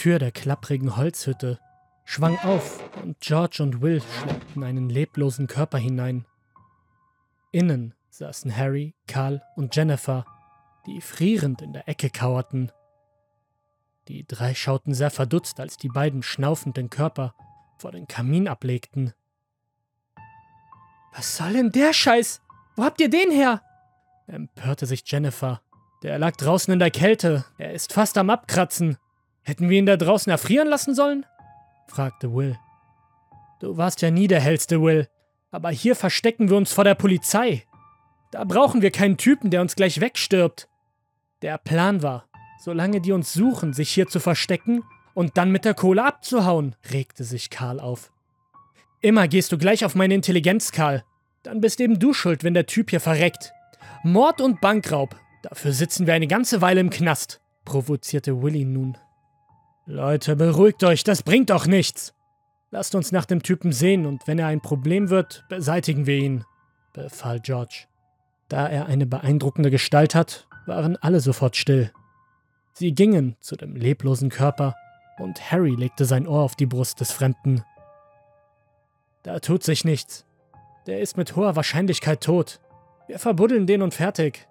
Tür der klapprigen Holzhütte schwang auf und George und Will schleppten einen leblosen Körper hinein. Innen saßen Harry, Karl und Jennifer, die frierend in der Ecke kauerten. Die drei schauten sehr verdutzt, als die beiden schnaufend den Körper vor den Kamin ablegten. Was soll denn der Scheiß? Wo habt ihr den her? empörte sich Jennifer. Der lag draußen in der Kälte. Er ist fast am Abkratzen. Hätten wir ihn da draußen erfrieren lassen sollen? fragte Will. Du warst ja nie der hellste, Will. Aber hier verstecken wir uns vor der Polizei. Da brauchen wir keinen Typen, der uns gleich wegstirbt. Der Plan war, solange die uns suchen, sich hier zu verstecken und dann mit der Kohle abzuhauen, regte sich Karl auf. Immer gehst du gleich auf meine Intelligenz, Karl. Dann bist eben du schuld, wenn der Typ hier verreckt. Mord und Bankraub. Dafür sitzen wir eine ganze Weile im Knast, provozierte Willy nun. Leute, beruhigt euch, das bringt doch nichts. Lasst uns nach dem Typen sehen und wenn er ein Problem wird, beseitigen wir ihn, befahl George. Da er eine beeindruckende Gestalt hat, waren alle sofort still. Sie gingen zu dem leblosen Körper und Harry legte sein Ohr auf die Brust des Fremden. Da tut sich nichts. Der ist mit hoher Wahrscheinlichkeit tot. Wir verbuddeln den und fertig.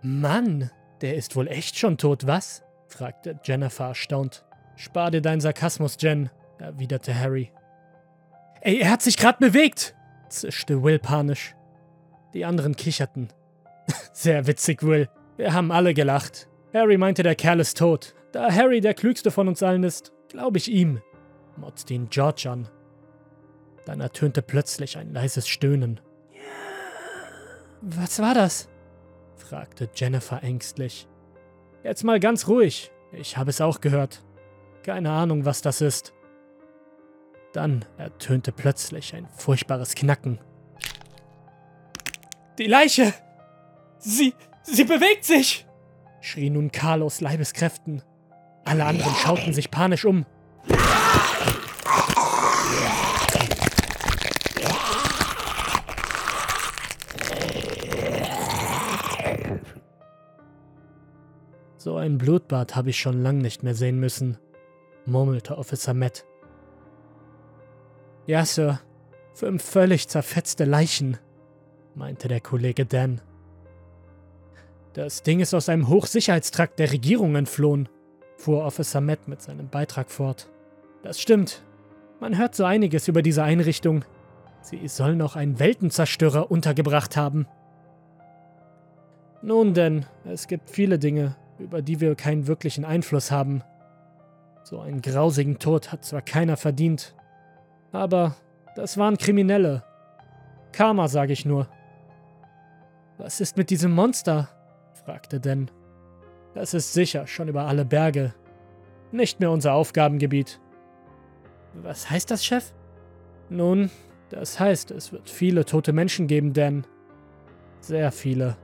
Mann, der ist wohl echt schon tot, was? Fragte Jennifer erstaunt. Spar dir deinen Sarkasmus, Jen, erwiderte Harry. Ey, er hat sich gerade bewegt, zischte Will panisch. Die anderen kicherten. Sehr witzig, Will. Wir haben alle gelacht. Harry meinte, der Kerl ist tot. Da Harry der klügste von uns allen ist, glaube ich ihm, motzte ihn George an. Dann ertönte plötzlich ein leises Stöhnen. Was war das? fragte Jennifer ängstlich. Jetzt mal ganz ruhig. Ich habe es auch gehört. Keine Ahnung, was das ist. Dann ertönte plötzlich ein furchtbares Knacken. Die Leiche! Sie, sie bewegt sich! schrie nun Karl aus Leibeskräften. Alle anderen schauten sich panisch um. So ein Blutbad habe ich schon lang nicht mehr sehen müssen, murmelte Officer Matt. Ja, Sir, fünf völlig zerfetzte Leichen, meinte der Kollege Dan. Das Ding ist aus einem Hochsicherheitstrakt der Regierung entflohen, fuhr Officer Matt mit seinem Beitrag fort. Das stimmt. Man hört so einiges über diese Einrichtung. Sie soll noch einen Weltenzerstörer untergebracht haben. Nun denn, es gibt viele Dinge, über die wir keinen wirklichen Einfluss haben. So einen grausigen Tod hat zwar keiner verdient, aber das waren Kriminelle. Karma, sage ich nur. Was ist mit diesem Monster? fragte Dan. Das ist sicher schon über alle Berge. Nicht mehr unser Aufgabengebiet. Was heißt das, Chef? Nun, das heißt, es wird viele tote Menschen geben, Dan. Sehr viele.